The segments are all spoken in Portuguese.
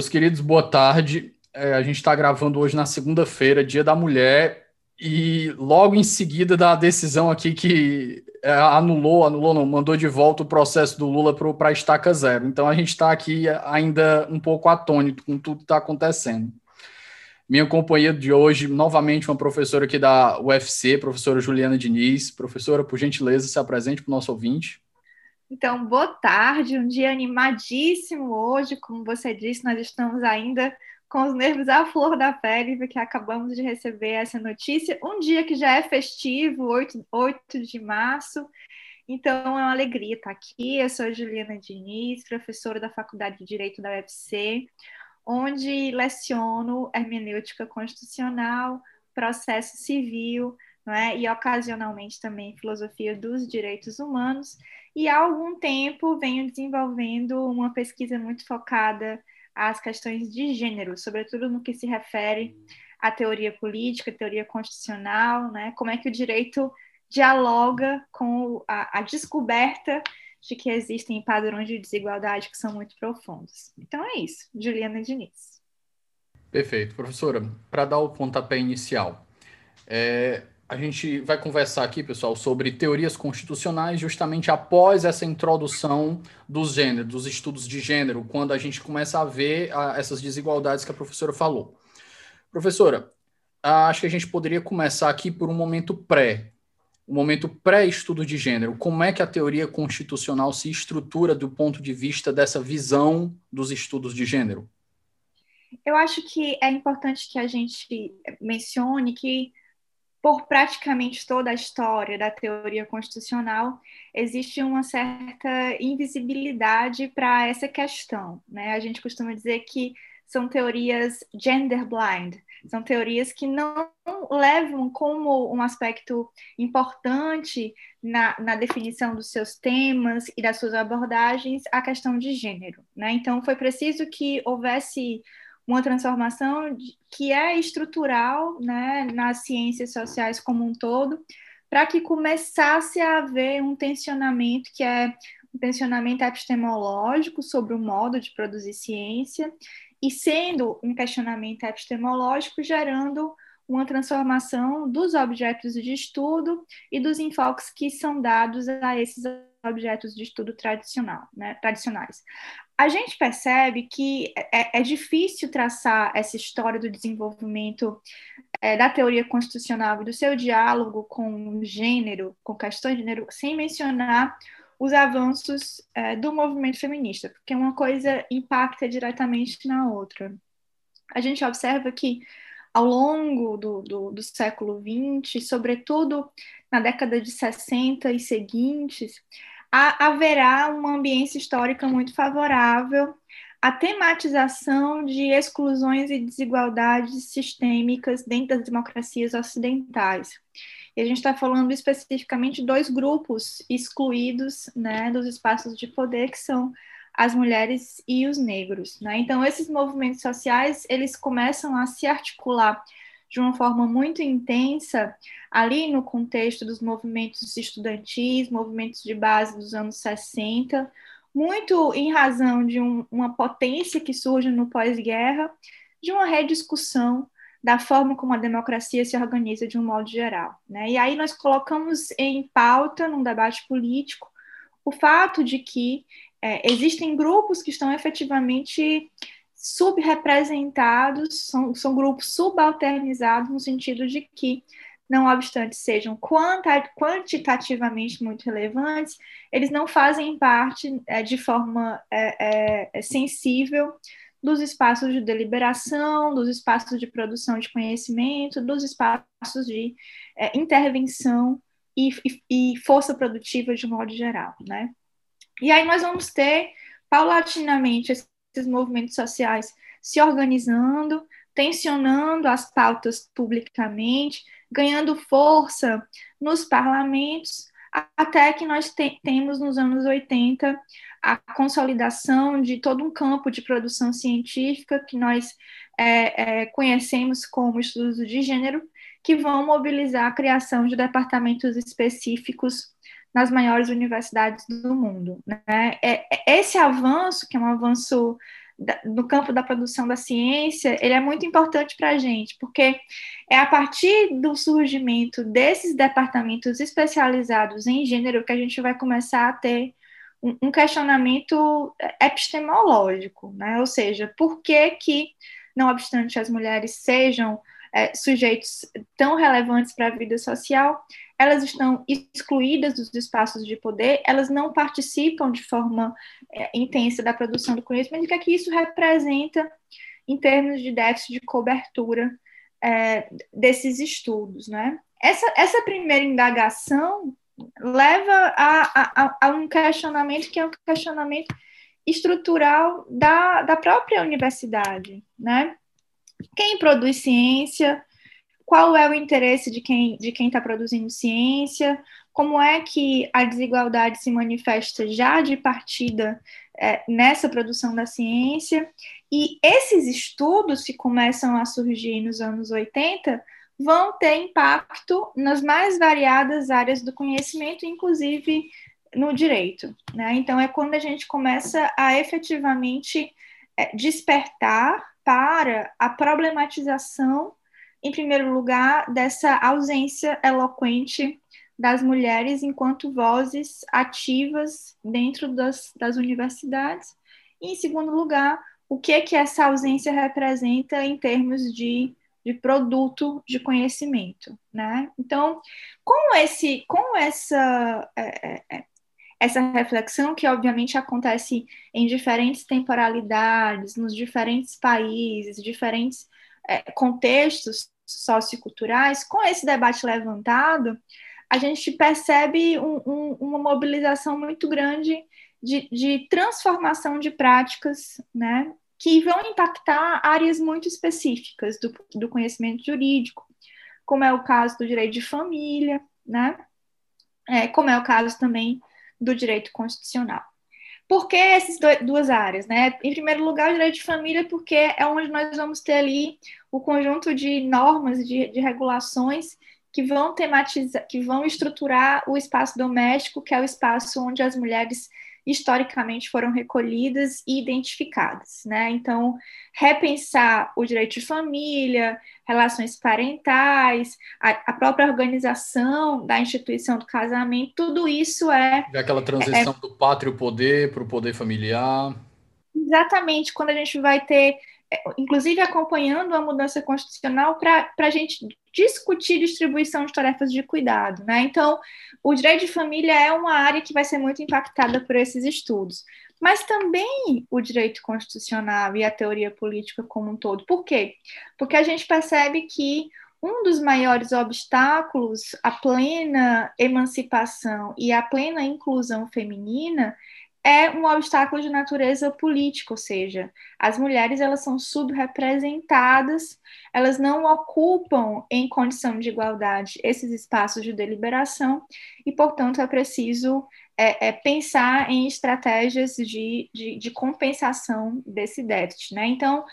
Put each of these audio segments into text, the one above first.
Meus queridos, boa tarde. É, a gente está gravando hoje na segunda-feira, Dia da Mulher, e logo em seguida da decisão aqui que é, anulou, anulou não, mandou de volta o processo do Lula para a estaca zero. Então a gente está aqui ainda um pouco atônito com tudo que está acontecendo. Minha companhia de hoje, novamente, uma professora aqui da UFC, professora Juliana Diniz. Professora, por gentileza, se apresente para o nosso ouvinte. Então, boa tarde, um dia animadíssimo hoje, como você disse, nós estamos ainda com os nervos à flor da pele, porque acabamos de receber essa notícia, um dia que já é festivo, 8, 8 de março, então é uma alegria estar aqui. Eu sou Juliana Diniz, professora da Faculdade de Direito da UFC, onde leciono hermenêutica constitucional, processo civil, não é? e ocasionalmente também filosofia dos direitos humanos e há algum tempo venho desenvolvendo uma pesquisa muito focada às questões de gênero, sobretudo no que se refere à teoria política, teoria constitucional, né? como é que o direito dialoga com a, a descoberta de que existem padrões de desigualdade que são muito profundos. Então é isso, Juliana Diniz. Perfeito. Professora, para dar o pontapé inicial, é, a gente vai conversar aqui, pessoal, sobre teorias constitucionais, justamente após essa introdução dos gêneros, dos estudos de gênero, quando a gente começa a ver a, essas desigualdades que a professora falou. Professora, acho que a gente poderia começar aqui por um momento pré, um momento pré-estudo de gênero. Como é que a teoria constitucional se estrutura do ponto de vista dessa visão dos estudos de gênero? Eu acho que é importante que a gente mencione que por praticamente toda a história da teoria constitucional, existe uma certa invisibilidade para essa questão. Né? A gente costuma dizer que são teorias gender blind, são teorias que não levam como um aspecto importante na, na definição dos seus temas e das suas abordagens a questão de gênero. Né? Então, foi preciso que houvesse uma transformação que é estrutural né, nas ciências sociais como um todo, para que começasse a haver um tensionamento que é um tensionamento epistemológico sobre o modo de produzir ciência, e sendo um questionamento epistemológico, gerando uma transformação dos objetos de estudo e dos enfoques que são dados a esses objetos de estudo tradicional, né, tradicionais a gente percebe que é, é, difícil traçar essa história do desenvolvimento é, da teoria constitucional e do seu diálogo com o gênero, com questões de gênero, sem mencionar os avanços é, do movimento feminista, porque uma coisa impacta diretamente na outra. A gente observa que ao longo do, do, do século XX, sobretudo na década de 60 e seguintes, haverá uma ambiência histórica muito favorável à tematização de exclusões e desigualdades sistêmicas dentro das democracias ocidentais. E a gente está falando especificamente de dois grupos excluídos né, dos espaços de poder, que são as mulheres e os negros. Né? Então, esses movimentos sociais, eles começam a se articular de uma forma muito intensa ali no contexto dos movimentos estudantis, movimentos de base dos anos 60, muito em razão de um, uma potência que surge no pós-guerra, de uma rediscussão da forma como a democracia se organiza de um modo geral. Né? E aí nós colocamos em pauta, num debate político, o fato de que é, existem grupos que estão efetivamente subrepresentados, são, são grupos subalternizados, no sentido de que, não obstante sejam quantitativamente muito relevantes, eles não fazem parte é, de forma é, é, é, sensível dos espaços de deliberação, dos espaços de produção de conhecimento, dos espaços de é, intervenção e, e, e força produtiva de modo geral, né? E aí nós vamos ter paulatinamente esses movimentos sociais se organizando, tensionando as pautas publicamente, ganhando força nos parlamentos, até que nós te temos nos anos 80 a consolidação de todo um campo de produção científica que nós é, é, conhecemos como estudos de gênero, que vão mobilizar a criação de departamentos específicos nas maiores universidades do mundo. Né? É, é, esse avanço, que é um avanço no campo da produção da ciência, ele é muito importante para a gente, porque é a partir do surgimento desses departamentos especializados em gênero que a gente vai começar a ter um questionamento epistemológico, né? ou seja, por que que, não obstante as mulheres sejam é, sujeitos tão relevantes para a vida social, elas estão excluídas dos espaços de poder, elas não participam de forma é, intensa da produção do conhecimento, o que é que isso representa em termos de déficit de cobertura é, desses estudos, né? Essa, essa primeira indagação leva a, a, a, um questionamento que é um questionamento estrutural da, da própria universidade, né? Quem produz ciência, qual é o interesse de quem de quem está produzindo ciência, como é que a desigualdade se manifesta já de partida é, nessa produção da ciência, e esses estudos que começam a surgir nos anos 80 vão ter impacto nas mais variadas áreas do conhecimento, inclusive no direito. Né? Então, é quando a gente começa a efetivamente é, despertar para a problematização, em primeiro lugar, dessa ausência eloquente das mulheres enquanto vozes ativas dentro das, das universidades, e, em segundo lugar, o que que essa ausência representa em termos de, de produto de conhecimento, né? Então, com esse, com essa é, é, é essa reflexão que obviamente acontece em diferentes temporalidades, nos diferentes países, diferentes é, contextos socioculturais, com esse debate levantado, a gente percebe um, um, uma mobilização muito grande de, de transformação de práticas, né, que vão impactar áreas muito específicas do, do conhecimento jurídico, como é o caso do direito de família, né, é, como é o caso também do direito constitucional. Por que essas duas áreas? Né? Em primeiro lugar, o direito de família, porque é onde nós vamos ter ali o conjunto de normas, de, de regulações que vão tematizar, que vão estruturar o espaço doméstico, que é o espaço onde as mulheres historicamente foram recolhidas e identificadas, né? Então, repensar o direito de família, relações parentais, a, a própria organização da instituição do casamento, tudo isso é... é aquela transição é, do pátrio poder para o poder familiar. Exatamente, quando a gente vai ter inclusive acompanhando a mudança constitucional para a gente discutir distribuição de tarefas de cuidado. Né? Então, o direito de família é uma área que vai ser muito impactada por esses estudos, mas também o direito constitucional e a teoria política como um todo. Por quê? Porque a gente percebe que um dos maiores obstáculos à plena emancipação e à plena inclusão feminina é um obstáculo de natureza política, ou seja, as mulheres elas são subrepresentadas, elas não ocupam em condição de igualdade esses espaços de deliberação e, portanto, é preciso é, é, pensar em estratégias de, de, de compensação desse déficit. Né? Então,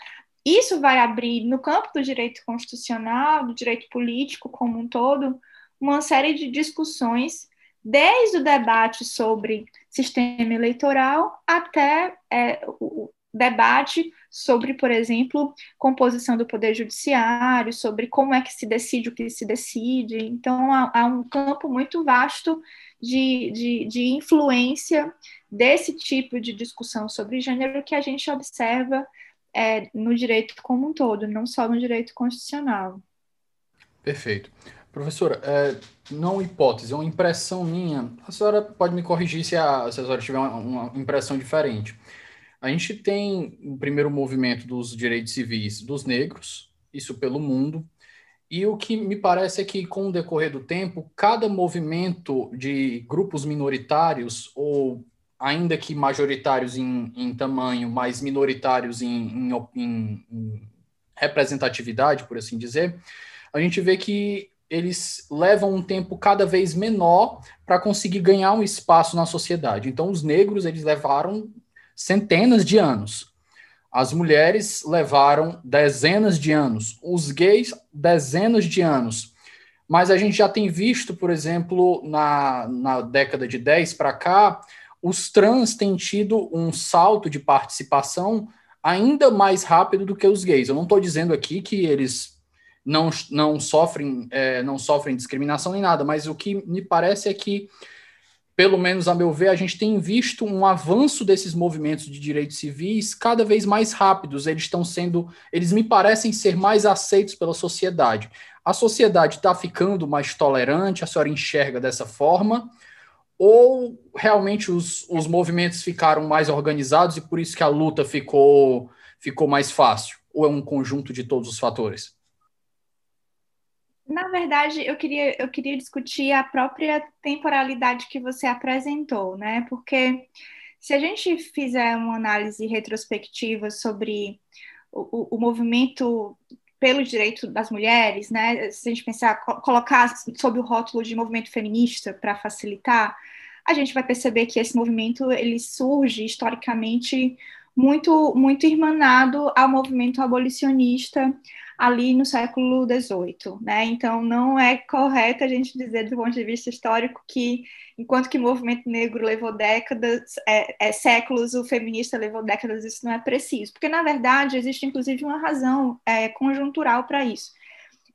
isso vai abrir no campo do direito constitucional, do direito político como um todo, uma série de discussões desde o debate sobre sistema eleitoral até é, o debate sobre, por exemplo, composição do poder judiciário, sobre como é que se decide o que se decide. Então, há, há um campo muito vasto de, de, de influência desse tipo de discussão sobre gênero que a gente observa é, no direito como um todo, não só no direito constitucional. Perfeito. Professora, é, não hipótese, é uma impressão minha. A senhora pode me corrigir se a, se a senhora tiver uma, uma impressão diferente. A gente tem o primeiro movimento dos direitos civis dos negros, isso pelo mundo, e o que me parece é que, com o decorrer do tempo, cada movimento de grupos minoritários, ou ainda que majoritários em, em tamanho, mas minoritários em, em, em representatividade, por assim dizer, a gente vê que eles levam um tempo cada vez menor para conseguir ganhar um espaço na sociedade. Então, os negros eles levaram centenas de anos. As mulheres levaram dezenas de anos, os gays, dezenas de anos. Mas a gente já tem visto, por exemplo, na, na década de 10 para cá, os trans têm tido um salto de participação ainda mais rápido do que os gays. Eu não estou dizendo aqui que eles não, não, sofrem, é, não sofrem discriminação nem nada, mas o que me parece é que pelo menos a meu ver, a gente tem visto um avanço desses movimentos de direitos civis cada vez mais rápidos. Eles estão sendo, eles me parecem ser mais aceitos pela sociedade. A sociedade está ficando mais tolerante, a senhora enxerga dessa forma? Ou realmente os, os movimentos ficaram mais organizados e por isso que a luta ficou, ficou mais fácil? Ou é um conjunto de todos os fatores? Na verdade, eu queria, eu queria discutir a própria temporalidade que você apresentou, né? Porque se a gente fizer uma análise retrospectiva sobre o, o movimento pelo direito das mulheres, né? Se a gente pensar, colocar sob o rótulo de movimento feminista para facilitar, a gente vai perceber que esse movimento ele surge historicamente muito muito irmanado ao movimento abolicionista ali no século XVIII, né? Então não é correto a gente dizer do ponto de vista histórico que enquanto que o movimento negro levou décadas, é, é, séculos, o feminista levou décadas, isso não é preciso, porque na verdade existe inclusive uma razão é, conjuntural para isso.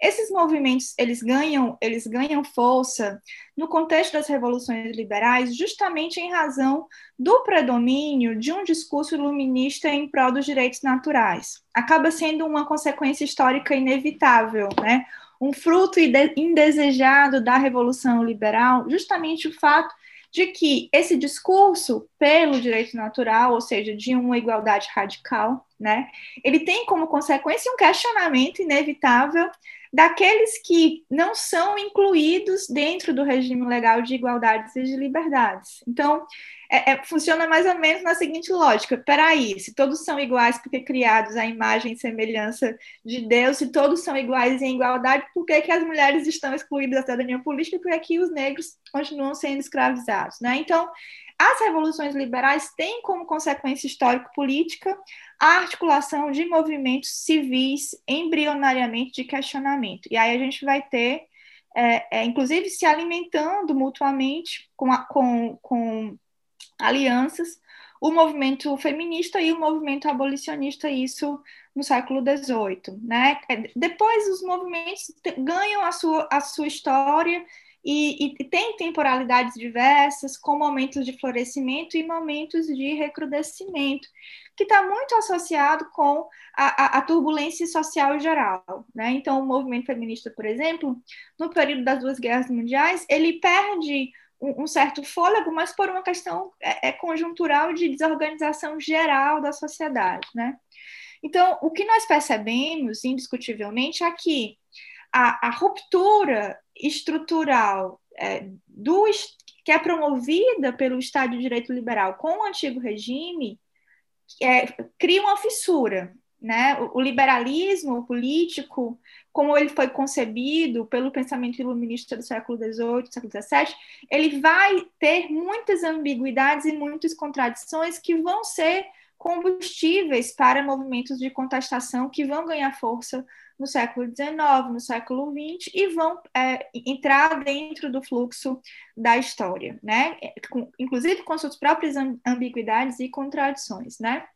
Esses movimentos, eles ganham, eles ganham força no contexto das revoluções liberais, justamente em razão do predomínio de um discurso iluminista em prol dos direitos naturais. Acaba sendo uma consequência histórica inevitável, né? Um fruto indesejado da revolução liberal, justamente o fato de que esse discurso pelo direito natural, ou seja, de uma igualdade radical, né, ele tem como consequência um questionamento inevitável daqueles que não são incluídos dentro do regime legal de igualdades e de liberdades. Então, é, é, funciona mais ou menos na seguinte lógica: peraí, se todos são iguais porque criados à imagem e semelhança de Deus, se todos são iguais em igualdade, por que, que as mulheres estão excluídas da cidadania política e por que os negros continuam sendo escravizados? Né? Então, as revoluções liberais têm como consequência histórico-política a articulação de movimentos civis embrionariamente de questionamento. E aí a gente vai ter, é, é, inclusive, se alimentando mutuamente com, a, com, com alianças, o movimento feminista e o movimento abolicionista, isso no século XVIII. Né? É, depois, os movimentos ganham a sua, a sua história e, e, tem temporalidades diversas, com momentos de florescimento e momentos de recrudescimento, que está muito associado com a, a, a, turbulência social geral. Né? Então, o movimento feminista, por exemplo, no período das duas guerras mundiais, ele perde um, certo fôlego, mas por uma questão é, é conjuntural de desorganização geral da sociedade. Né? Então, o que nós percebemos, indiscutivelmente, é que a, a ruptura estrutural é, do, que é promovida pelo Estado de Direito Liberal com o antigo regime é, cria uma fissura. Né? O, o liberalismo político, como ele foi concebido pelo pensamento iluminista do século XVIII, século XVII, ele vai ter muitas ambiguidades e muitas contradições que vão ser combustíveis para movimentos de contestação que vão ganhar força no século XIX, no século XX e vão é, entrar dentro do fluxo da história, né? Com, inclusive com suas próprias ambiguidades e contradições, né?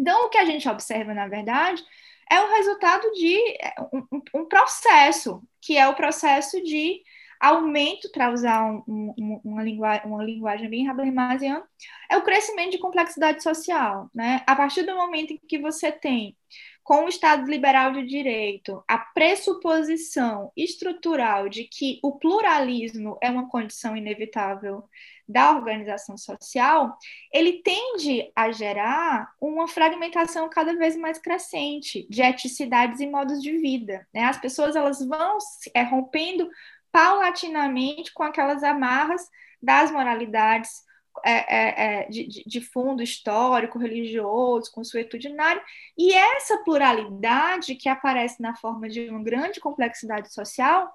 Então, o que a gente observa, na verdade, é o resultado de é, um, um processo, que é o processo de aumento, para usar um, um, uma, linguagem, uma linguagem bem habermasiana, é o crescimento de complexidade social. Né? A partir do momento em que você tem, com o Estado liberal de direito, a pressuposição estrutural de que o pluralismo é uma condição inevitável da organização social, ele tende a gerar uma fragmentação cada vez mais crescente de eticidades e modos de vida. Né? As pessoas elas vão é, rompendo paulatinamente com aquelas amarras das moralidades é, é, é, de, de, fundo histórico, religioso, consuetudinário, e essa pluralidade que aparece na forma de uma grande complexidade social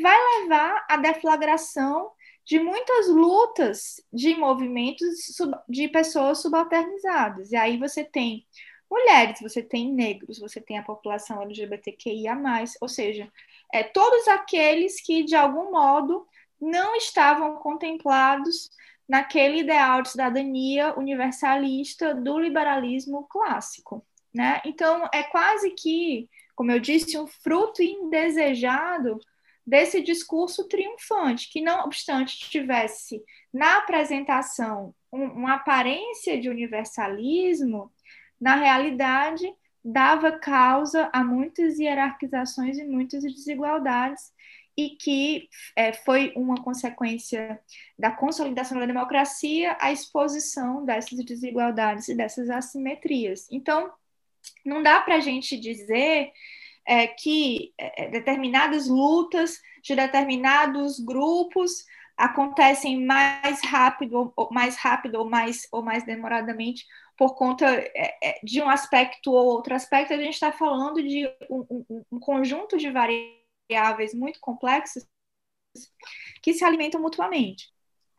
vai levar à deflagração de muitas lutas de movimentos de pessoas subalternizadas. E aí você tem mulheres, você tem negros, você tem a população LGBTQIA, ou seja, é, todos aqueles que, de algum modo, não estavam contemplados naquele ideal de cidadania universalista do liberalismo clássico. Né? Então, é quase que, como eu disse, um fruto indesejado desse discurso triunfante, que, não obstante tivesse na apresentação um, uma aparência de universalismo, na realidade dava causa a muitas hierarquizações e muitas desigualdades, e que é, foi uma consequência da consolidação da democracia a exposição dessas desigualdades e dessas assimetrias. Então, não dá para a gente dizer é, que é, determinadas lutas de determinados grupos acontecem mais rápido ou mais rápido ou mais ou mais demoradamente por conta é, é, de um aspecto ou outro aspecto, a gente está falando de um, um, um, conjunto de variáveis muito complexos que se alimentam mutuamente.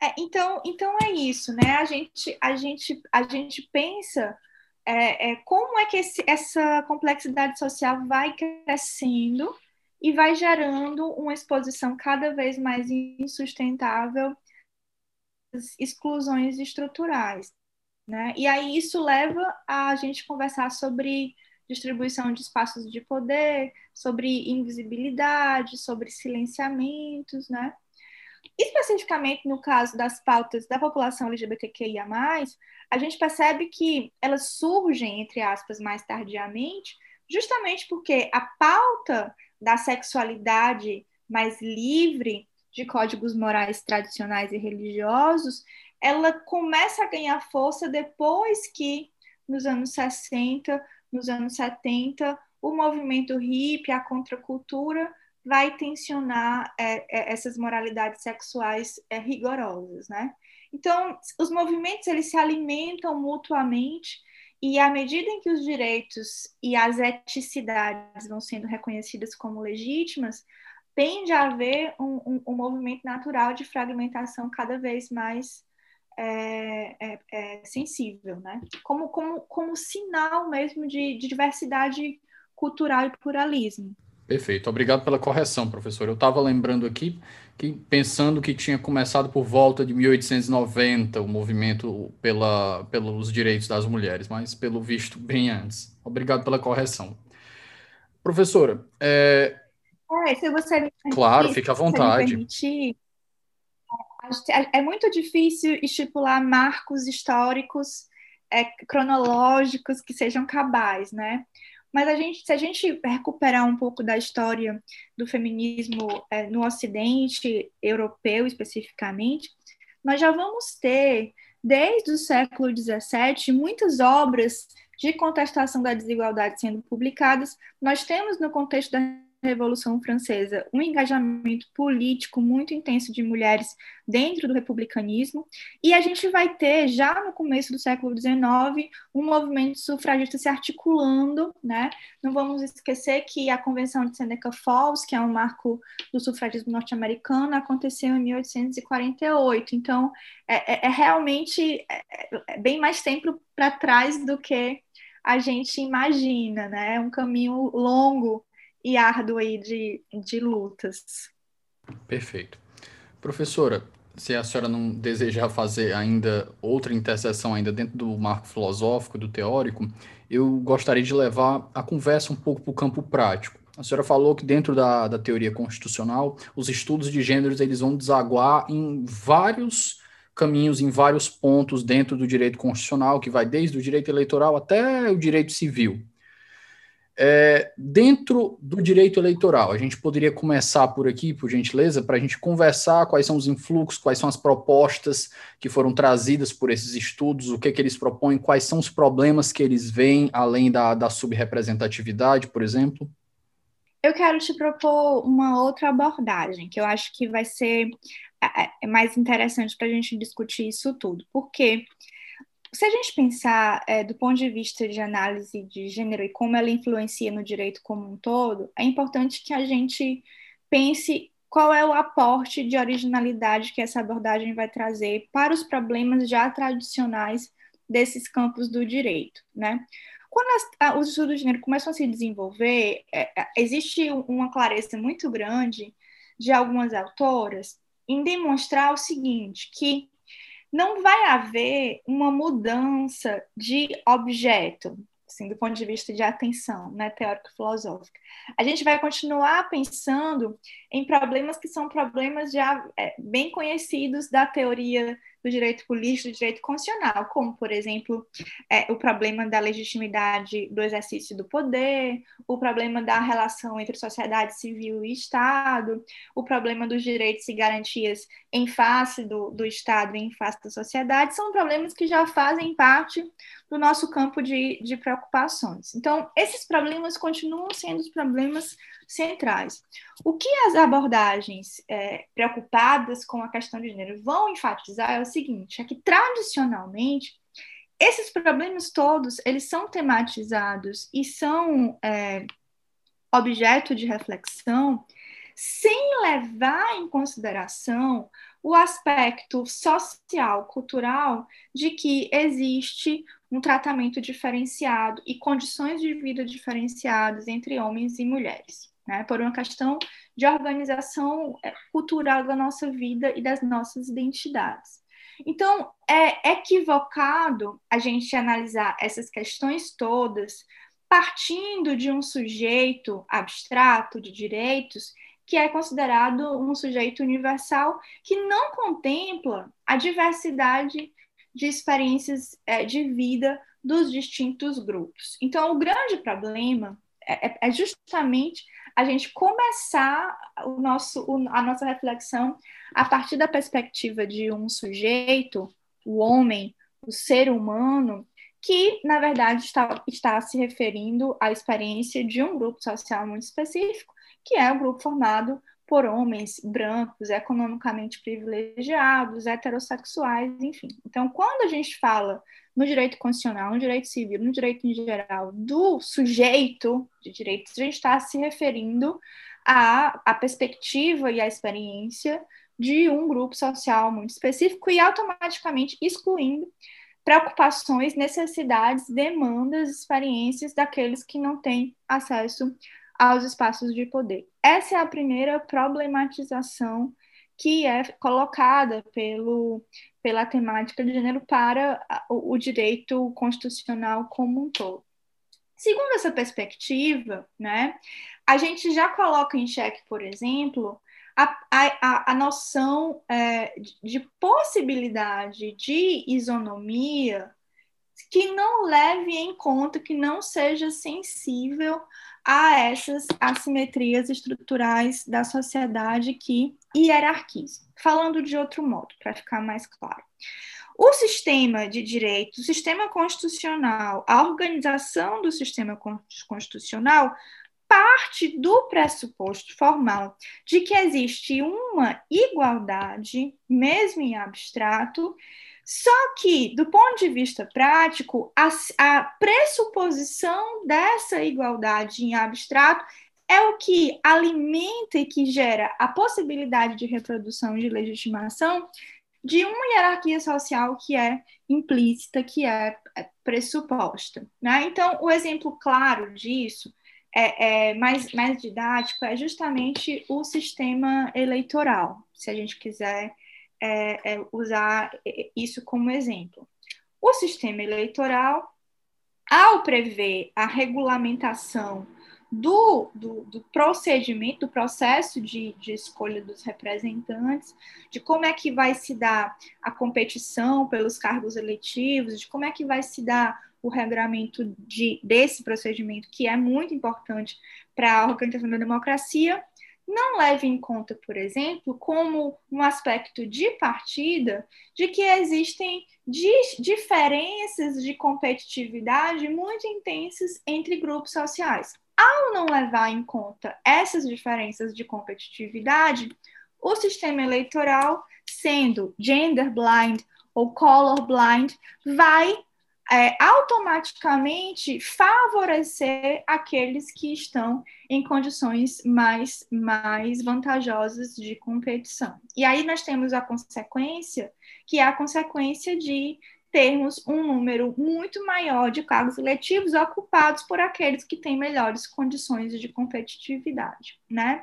É, então, então é isso, né? A gente, a gente, a gente pensa é, é, como é que esse, essa complexidade social vai crescendo e vai gerando uma exposição cada vez mais insustentável às exclusões estruturais. Né? E aí isso leva a gente conversar sobre distribuição de espaços de poder, sobre invisibilidade, sobre silenciamentos, né? Especificamente no caso das pautas da população LGBTQIA+, a gente percebe que elas surgem, entre aspas, mais tardiamente, justamente porque a pauta da sexualidade mais livre de códigos morais tradicionais e religiosos, ela começa a ganhar força depois que, nos anos 60, nos anos 70, o movimento hippie, a contracultura, vai tensionar é, é, essas moralidades sexuais é, rigorosas, né? Então, os movimentos eles se alimentam mutuamente e à medida em que os direitos e as eticidades vão sendo reconhecidas como legítimas, tende a haver um, um, um movimento natural de fragmentação cada vez mais é, é, é sensível, né? Como, como, como sinal mesmo de, de diversidade cultural e pluralismo. Perfeito, obrigado pela correção, professor. Eu estava lembrando aqui que pensando que tinha começado por volta de 1890 o movimento pela, pelos direitos das mulheres, mas pelo visto bem antes. Obrigado pela correção. Professora, é... É, se você me permitir, claro, fique à vontade. Permitir, é, é muito difícil estipular marcos históricos é, cronológicos que sejam cabais, né? Mas a gente, se a gente recuperar um pouco da história do feminismo é, no Ocidente europeu especificamente, nós já vamos ter desde o século XVII muitas obras de contestação da desigualdade sendo publicadas. Nós temos no contexto da Revolução Francesa um engajamento político muito intenso de mulheres dentro do republicanismo, e a gente vai ter, já no começo do século XIX, um movimento sufragista se articulando, né? Não vamos esquecer que a Convenção de Seneca Falls, que é um marco do sufragismo norte-americano, aconteceu em 1848, então é, é, é realmente é, é bem mais tempo para trás do que a gente imagina, né? É um caminho longo e árduo aí de, de lutas. Perfeito. Professora, se a senhora não desejar fazer ainda outra interseção ainda dentro do marco filosófico, do teórico, eu gostaria de levar a conversa um pouco para o campo prático. A senhora falou que dentro da, da teoria constitucional, os estudos de gêneros eles vão desaguar em vários caminhos, em vários pontos dentro do direito constitucional, que vai desde o direito eleitoral até o direito civil. É, dentro do direito eleitoral, a gente poderia começar por aqui, por gentileza, para a gente conversar quais são os influxos, quais são as propostas que foram trazidas por esses estudos, o que, que eles propõem, quais são os problemas que eles veem, além da, da subrepresentatividade, por exemplo? Eu quero te propor uma outra abordagem, que eu acho que vai ser é, é mais interessante para a gente discutir isso tudo. Porque se a gente pensar é, do ponto de vista de análise de gênero e como ela influencia no direito como um todo, é importante que a gente pense qual é o aporte de originalidade que essa abordagem vai trazer para os problemas já tradicionais desses campos do direito, né? Quando as, os estudos de gênero começam a se desenvolver, é, é existe uma clareza muito grande de algumas autoras em demonstrar o seguinte, que não vai haver uma mudança de objeto, assim, do ponto de vista de atenção, né, teórico-filosófica. A gente vai continuar pensando em problemas que são problemas já é, bem conhecidos da teoria do direito político, do direito constitucional, como, por exemplo, é, o problema da legitimidade do exercício do poder, o problema da relação entre sociedade civil e Estado, o problema dos direitos e garantias em face do, do Estado e em face da sociedade, são problemas que já fazem parte do nosso campo de, de preocupações. Então, esses problemas continuam sendo os problemas centrais. O que as abordagens é, preocupadas com a questão de gênero vão enfatizar é o seguinte: é que tradicionalmente esses problemas todos eles são tematizados e são é, objeto de reflexão sem levar em consideração o aspecto social, cultural, de que existe um tratamento diferenciado e condições de vida diferenciadas entre homens e mulheres né, por uma questão de organização é, cultural da nossa vida e das nossas identidades. Então, é equivocado a gente analisar essas questões todas partindo de um sujeito abstrato de direitos que é considerado um sujeito universal que não contempla a diversidade de experiências é, de vida dos distintos grupos. Então, o grande problema é, é, é justamente a gente começar o nosso, a nossa reflexão a partir da perspectiva de um sujeito, o homem, o ser humano, que, na verdade, está, está se referindo à experiência de um grupo social muito específico, que é o grupo formado por homens brancos, economicamente privilegiados, heterossexuais, enfim. Então, quando a gente fala no direito constitucional, no direito civil, no direito em geral, do sujeito de direitos, a gente está se referindo à, à perspectiva e à experiência de um grupo social muito específico e automaticamente excluindo preocupações, necessidades, demandas, experiências daqueles que não têm acesso aos espaços de poder. Essa é a primeira problematização que é colocada pelo, pela temática de gênero para o, o direito constitucional como um todo. Segundo essa perspectiva, né, a gente já coloca em xeque, por exemplo, a, a, a noção é, de possibilidade de isonomia que não leve em conta, que não seja sensível a essas assimetrias estruturais da sociedade que hierarquizam. Falando de outro modo, para ficar mais claro. O sistema de direito, o sistema constitucional, a organização do sistema constitucional parte do pressuposto formal de que existe uma igualdade, mesmo em abstrato, só que, do ponto de vista prático, a, a pressuposição dessa igualdade em abstrato é o que alimenta e que gera a possibilidade de reprodução de legitimação de uma hierarquia social que é implícita, que é, é pressuposta. Né? Então, o exemplo claro disso, é, é mais, mais didático, é justamente o sistema eleitoral, se a gente quiser é, é, usar isso como exemplo. O sistema eleitoral, ao prever a regulamentação do, do, do, procedimento, do processo de, de escolha dos representantes, de como é que vai se dar a competição pelos cargos eletivos, de como é que vai se dar o regramento de, desse procedimento, que é muito importante para a organização da democracia, não leve em conta, por exemplo, como um aspecto de partida, de que existem diferenças de competitividade muito intensas entre grupos sociais. Ao não levar em conta essas diferenças de competitividade, o sistema eleitoral, sendo gender blind ou color blind, vai é, automaticamente favorecer aqueles que estão em condições mais, mais vantajosas de competição. E aí nós temos a consequência, que é a consequência de termos um número muito maior de cargos eletivos ocupados por aqueles que têm melhores condições de competitividade, né?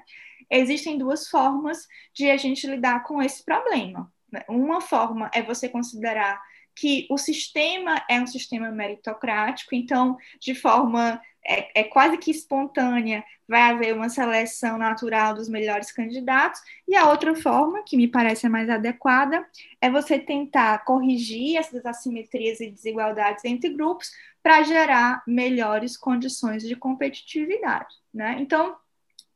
Existem duas formas de a gente lidar com esse problema. Uma forma é você considerar que o sistema é um sistema meritocrático, então, de forma é, é, quase que espontânea, vai haver uma seleção natural dos melhores candidatos, e a outra forma, que me parece mais adequada, é você tentar corrigir essas assimetrias e desigualdades entre grupos para gerar melhores condições de competitividade. Né? Então,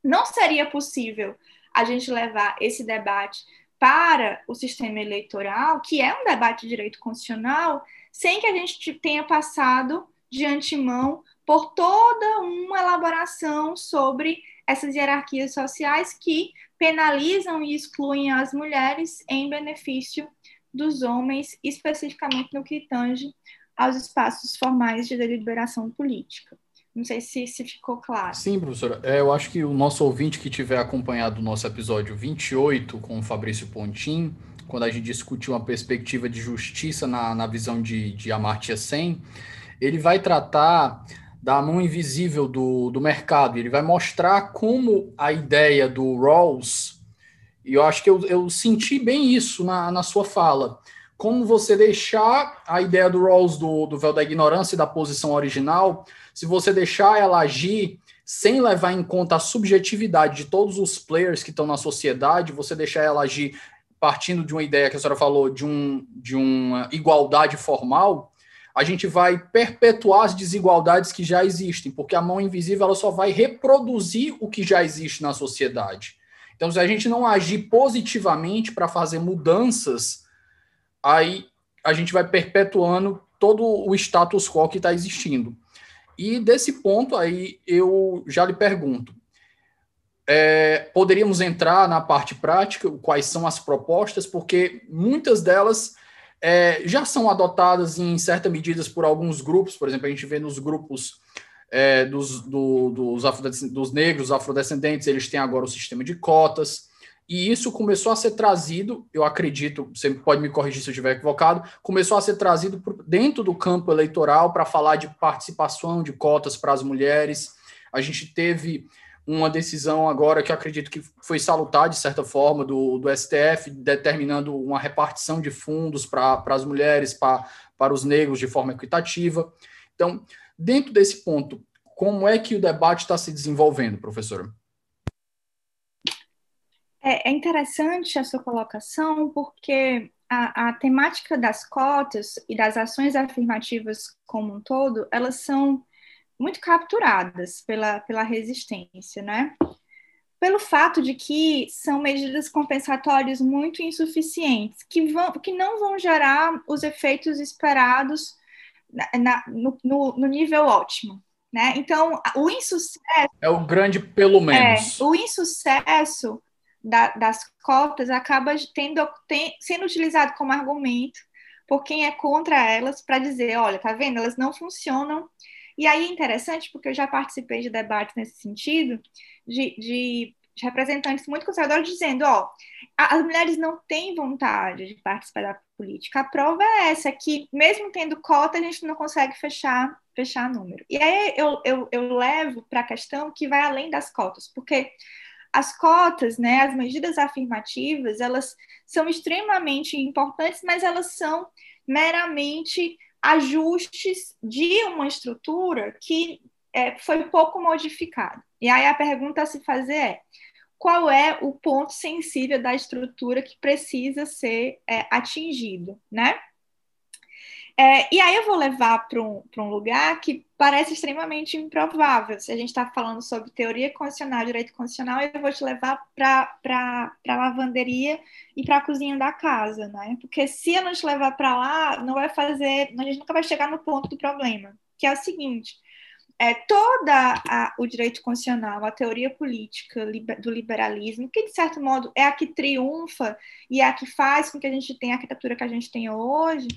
não seria possível a gente levar esse debate para o sistema eleitoral, que é um debate de direito constitucional, sem que a gente tenha passado de antemão por toda uma elaboração sobre essas hierarquias sociais que penalizam e excluem as mulheres em benefício dos homens, especificamente no que tange aos espaços formais de deliberação política. Não sei se, se ficou claro. Sim, professora. É, eu acho que o nosso ouvinte que tiver acompanhado o nosso episódio 28 com o Fabrício Pontin, quando a gente discutiu uma perspectiva de justiça na, na visão de, de Amartya Sen, ele vai tratar da mão invisível do, do mercado. Ele vai mostrar como a ideia do Rawls, e eu acho que eu, eu senti bem isso na, na sua fala, como você deixar a ideia do Rawls do, do véu da ignorância e da posição original se você deixar ela agir sem levar em conta a subjetividade de todos os players que estão na sociedade, você deixar ela agir partindo de uma ideia que a senhora falou, de, um, de uma igualdade formal, a gente vai perpetuar as desigualdades que já existem, porque a mão invisível ela só vai reproduzir o que já existe na sociedade. Então, se a gente não agir positivamente para fazer mudanças, aí a gente vai perpetuando todo o status quo que está existindo. E desse ponto aí eu já lhe pergunto: é, poderíamos entrar na parte prática, quais são as propostas, porque muitas delas é, já são adotadas em certa medida por alguns grupos, por exemplo, a gente vê nos grupos é, dos, do, dos, dos negros afrodescendentes, eles têm agora o sistema de cotas. E isso começou a ser trazido, eu acredito, você pode me corrigir se eu estiver equivocado, começou a ser trazido dentro do campo eleitoral para falar de participação de cotas para as mulheres. A gente teve uma decisão agora que eu acredito que foi salutar, de certa forma, do, do STF, determinando uma repartição de fundos para as mulheres, para, os negros de forma equitativa. Então, dentro desse ponto, como é que o debate está se desenvolvendo, professora? É, é interessante a sua colocação, porque a, a, temática das cotas e das ações afirmativas como um todo, elas são muito capturadas pela, pela resistência, né? Pelo fato de que são medidas compensatórias muito insuficientes, que, vão, que não vão gerar os efeitos esperados na, na, no, no, no nível ótimo. Né? Então, o insucesso. É o grande pelo menos. É, o insucesso da, das cotas acaba tendo, tem, sendo utilizado como argumento por quem é contra elas para dizer, olha, tá vendo, elas não funcionam. E aí é interessante, porque eu já participei de debates nesse sentido, de, de, representantes muito conservadores dizendo, ó, as mulheres não têm vontade de participar da política. A prova é essa, que mesmo tendo cota, a gente não consegue fechar, fechar número. E aí eu, eu, eu levo para a questão que vai além das cotas, porque as cotas, né, as medidas afirmativas, elas são extremamente importantes, mas elas são meramente ajustes de uma estrutura que é, foi pouco modificado. E aí a pergunta a se fazer é: qual é o ponto sensível da estrutura que precisa ser é, atingido, né? É, e aí eu vou levar para um, um lugar que parece extremamente improvável. Se a gente está falando sobre teoria constitucional, direito constitucional, eu vou te levar para a lavanderia e para a cozinha da casa, né? Porque se eu não te levar para lá, não vai fazer, a gente nunca vai chegar no ponto do problema, que é o seguinte: é, toda a, o direito constitucional, a teoria política do liberalismo, que de certo modo é a que triunfa e é a que faz com que a gente tenha a arquitetura que a gente tem hoje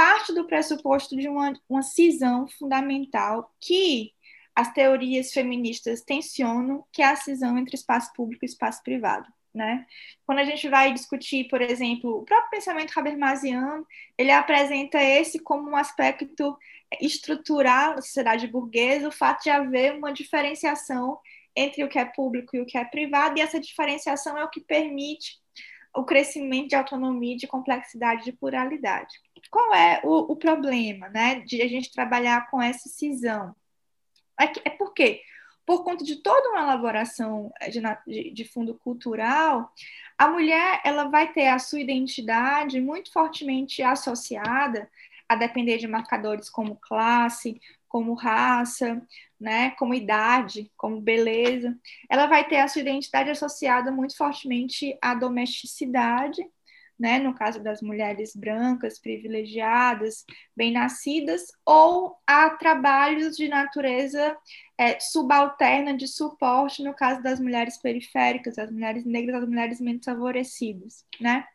parte do pressuposto de uma, uma cisão fundamental que as teorias feministas tensionam, que é a cisão entre espaço público e espaço privado. Né? Quando a gente vai discutir, por exemplo, o próprio pensamento habermasiano, ele apresenta esse como um aspecto estrutural da sociedade burguesa, o fato de haver uma diferenciação entre o que é público e o que é privado, e essa diferenciação é o que permite o crescimento de autonomia, de complexidade, de pluralidade. Qual é o, o problema né, de a gente trabalhar com essa cisão? É, que, é porque, por conta de toda uma elaboração de, de, de fundo cultural, a mulher ela vai ter a sua identidade muito fortemente associada a depender de marcadores como classe, como raça, né, como idade, como beleza. Ela vai ter a sua identidade associada muito fortemente à domesticidade, né, no caso das mulheres brancas, privilegiadas, bem-nascidas, ou a trabalhos de natureza é, subalterna de suporte, no caso das mulheres periféricas, as mulheres negras, as mulheres menos favorecidas, né?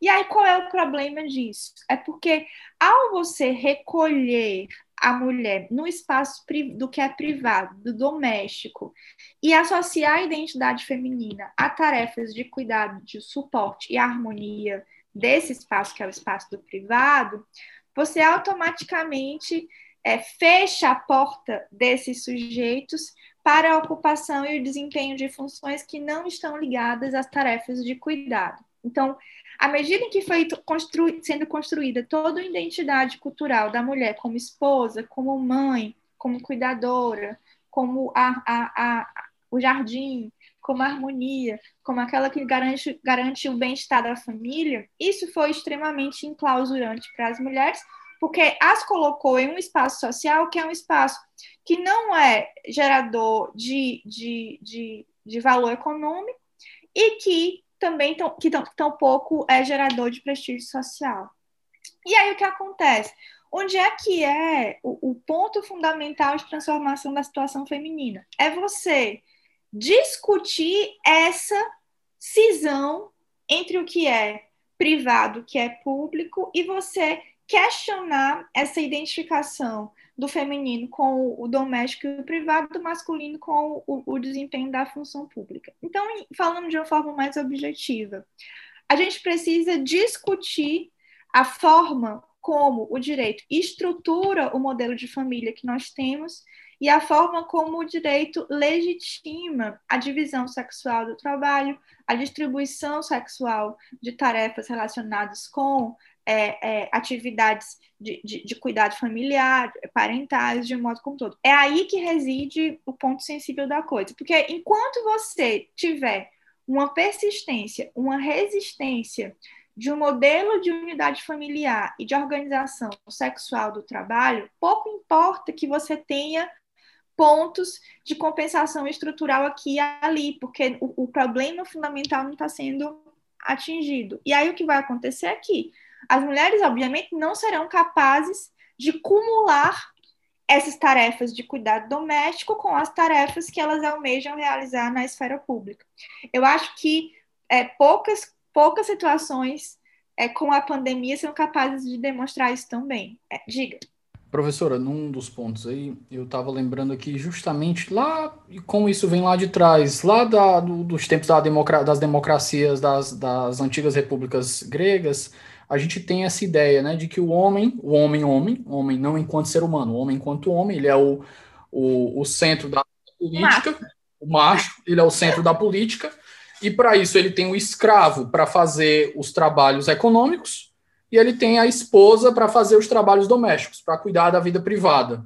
E aí, qual é o problema disso? É porque ao você recolher a mulher no espaço do que é privado, do doméstico, e associar a identidade feminina a tarefas de cuidado, de suporte e harmonia desse espaço, que é o espaço do privado, você automaticamente é, fecha a porta desses sujeitos para a ocupação e o desempenho de funções que não estão ligadas às tarefas de cuidado. Então, à medida em que foi constru sendo construída toda a identidade cultural da mulher como esposa, como mãe, como cuidadora, como a, a, a, o jardim, como a harmonia, como aquela que garante, garante o bem-estar da família, isso foi extremamente enclausurante para as mulheres, porque as colocou em um espaço social que é um espaço que não é gerador de, de, de, de valor econômico e que também tão, que tão, tão pouco é gerador de prestígio social. E aí o que acontece? Onde é que é o, o ponto fundamental de transformação da situação feminina? É você discutir essa cisão entre o que é privado, o que é público, e você questionar essa identificação do feminino com o doméstico e o privado, do masculino com o, o desempenho da função pública. Então, falando de uma forma mais objetiva, a gente precisa discutir a forma como o direito estrutura o modelo de família que nós temos e a forma como o direito legitima a divisão sexual do trabalho, a distribuição sexual de tarefas relacionadas com é, é, atividades de, de, de, cuidado familiar, parentais, de um modo como todo. É aí que reside o ponto sensível da coisa, porque enquanto você tiver uma persistência, uma resistência de um modelo de unidade familiar e de organização sexual do trabalho, pouco importa que você tenha pontos de compensação estrutural aqui e ali, porque o, o problema fundamental não está sendo atingido. E aí o que vai acontecer aqui? As mulheres, obviamente, não serão capazes de cumular essas tarefas de cuidado doméstico com as tarefas que elas almejam realizar na esfera pública. Eu acho que é, poucas, poucas situações é, com a pandemia são capazes de demonstrar isso também. É, diga. Professora, num dos pontos aí, eu estava lembrando aqui justamente lá, e como isso vem lá de trás, lá da, do, dos tempos da democra das democracias das, das antigas repúblicas gregas, a gente tem essa ideia, né, de que o homem, o homem, homem, homem não enquanto ser humano, o homem enquanto homem, ele é o, o, o centro da política, macho. o macho, ele é o centro da política, e para isso ele tem o escravo para fazer os trabalhos econômicos, e ele tem a esposa para fazer os trabalhos domésticos, para cuidar da vida privada.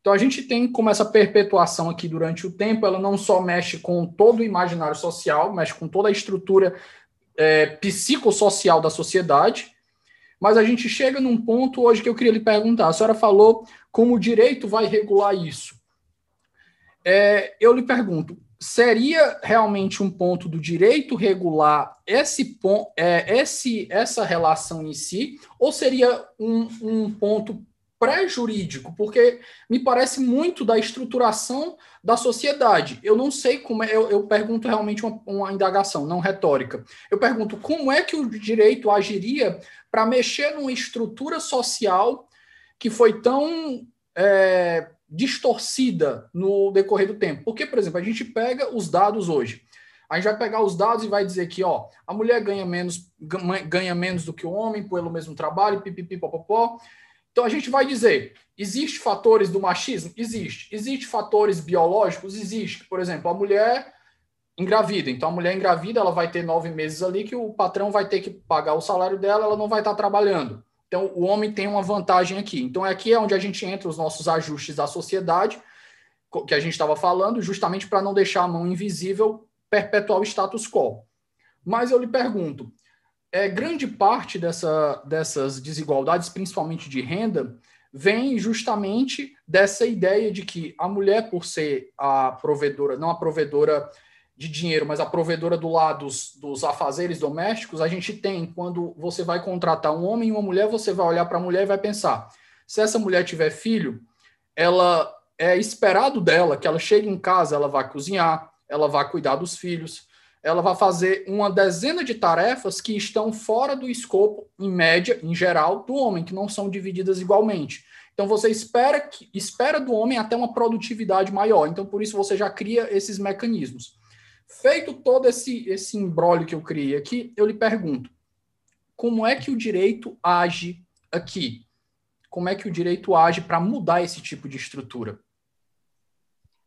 Então a gente tem como essa perpetuação aqui durante o tempo, ela não só mexe com todo o imaginário social, mexe com toda a estrutura é, psicossocial da sociedade, mas a gente chega num ponto hoje que eu queria lhe perguntar. A senhora falou como o direito vai regular isso. É, eu lhe pergunto, seria realmente um ponto do direito regular esse, é, esse, essa relação em si, ou seria um, um ponto pré-jurídico, porque me parece muito da estruturação da sociedade. Eu não sei como é, eu, eu pergunto realmente uma, uma, indagação, não retórica. Eu pergunto como é que o direito agiria para mexer numa estrutura social que foi tão é, distorcida no decorrer do tempo. Porque, por exemplo, a gente pega os dados hoje. A gente vai pegar os dados e vai dizer que ó, a mulher ganha menos, ganha menos do que o homem pelo mesmo trabalho, pipipi, popopó. Então a gente vai dizer: existe fatores do machismo? Existe. Existe fatores biológicos? Existe. Por exemplo, a mulher engravida. Então a mulher engravida, ela vai ter nove meses ali que o patrão vai ter que pagar o salário dela, ela não vai estar trabalhando. Então o homem tem uma vantagem aqui. Então aqui é onde a gente entra os nossos ajustes da sociedade, que a gente estava falando, justamente para não deixar a mão invisível perpetuar o status quo. Mas eu lhe pergunto, é, grande parte dessa, dessas desigualdades, principalmente de renda, vem justamente dessa ideia de que a mulher, por ser a provedora, não a provedora de dinheiro, mas a provedora do lado dos, dos afazeres domésticos, a gente tem, quando você vai contratar um homem e uma mulher, você vai olhar para a mulher e vai pensar: se essa mulher tiver filho, ela é esperado dela que ela chegue em casa, ela vai cozinhar, ela vai cuidar dos filhos, ela vai fazer uma dezena de tarefas que estão fora do escopo, em média, em geral, do homem, que não são divididas igualmente. Então você espera que espera do homem até uma produtividade maior. Então por isso você já cria esses mecanismos. Feito todo esse esse embrólio que eu criei aqui, eu lhe pergunto: como é que o direito age aqui? Como é que o direito age para mudar esse tipo de estrutura?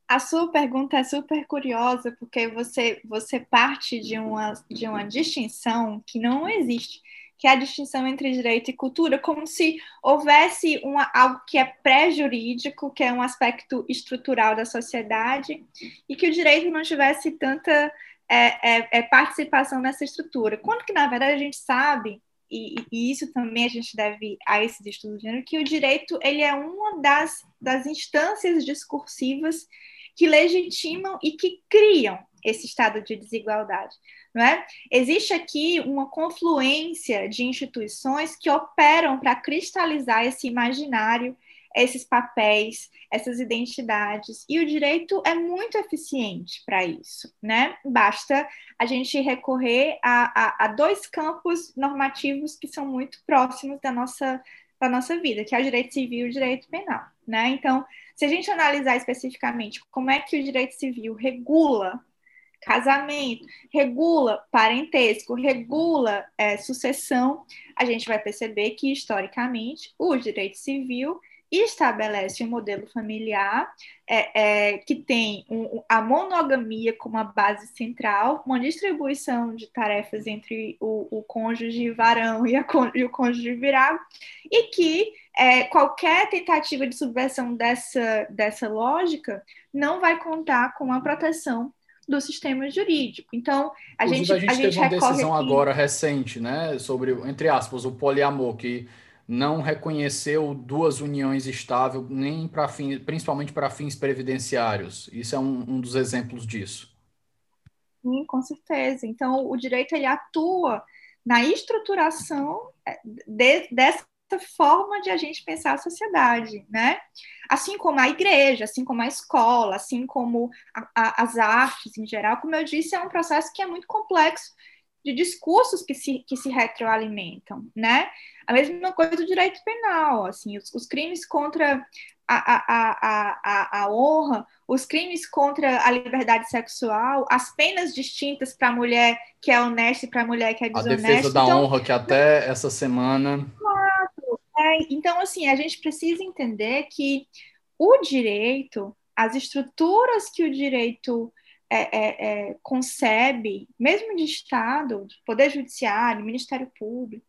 A sua pergunta é super curiosa, porque você, você parte de uma, de uma distinção que não existe, que é a distinção entre direito e cultura, como se houvesse uma, algo que é pré-jurídico, que é um aspecto estrutural da sociedade, e que o direito não tivesse tanta é, é, é participação nessa estrutura. Quando que, na verdade, a gente sabe e, e, isso também a gente deve a esses estudos de gênero, que o direito ele é uma das, das instâncias discursivas que legitimam e que criam esse estado de desigualdade, não é? Existe aqui uma confluência de instituições que operam para cristalizar esse imaginário, esses papéis, essas identidades, e o direito é muito eficiente para isso, né? Basta a gente recorrer a, a, a dois campos normativos que são muito próximos da nossa da nossa vida, que é o direito civil e o direito penal, né? Então, se a gente analisar especificamente como é que o direito civil regula casamento, regula parentesco, regula é, sucessão, a gente vai perceber que, historicamente, o direito civil estabelece um modelo familiar é, é, que tem um, a monogamia como a base central, uma distribuição de tarefas entre o, o cônjuge varão e, a, e, o cônjuge virado, e que é, qualquer tentativa de subversão dessa, dessa lógica não vai contar com a proteção do sistema jurídico. Então, a Inclusive, gente a gente a teve gente uma decisão aqui... agora recente, né, sobre entre aspas o poliamor que não reconheceu duas uniões estáveis, nem para fins, principalmente para fins previdenciários. Isso é um, um, dos exemplos disso. Sim, com certeza. Então, o direito ele atua na estruturação é, de, dessa forma de a gente pensar a sociedade, né? Assim como a igreja, assim como a escola, assim como a, a, as artes em geral, como eu disse, é um processo que é muito complexo de discursos que se, que se retroalimentam, né? A mesma coisa do direito penal, assim, os, os crimes contra a, a, a, a, honra, os crimes contra a liberdade sexual, as penas distintas para a mulher que é honesta e para a mulher que é desonesta. A defesa da então, honra, que até essa semana... Então, assim, a gente precisa entender que o direito, as estruturas que o direito é, é, é, concebe, mesmo de Estado, de Poder Judiciário, Ministério Público,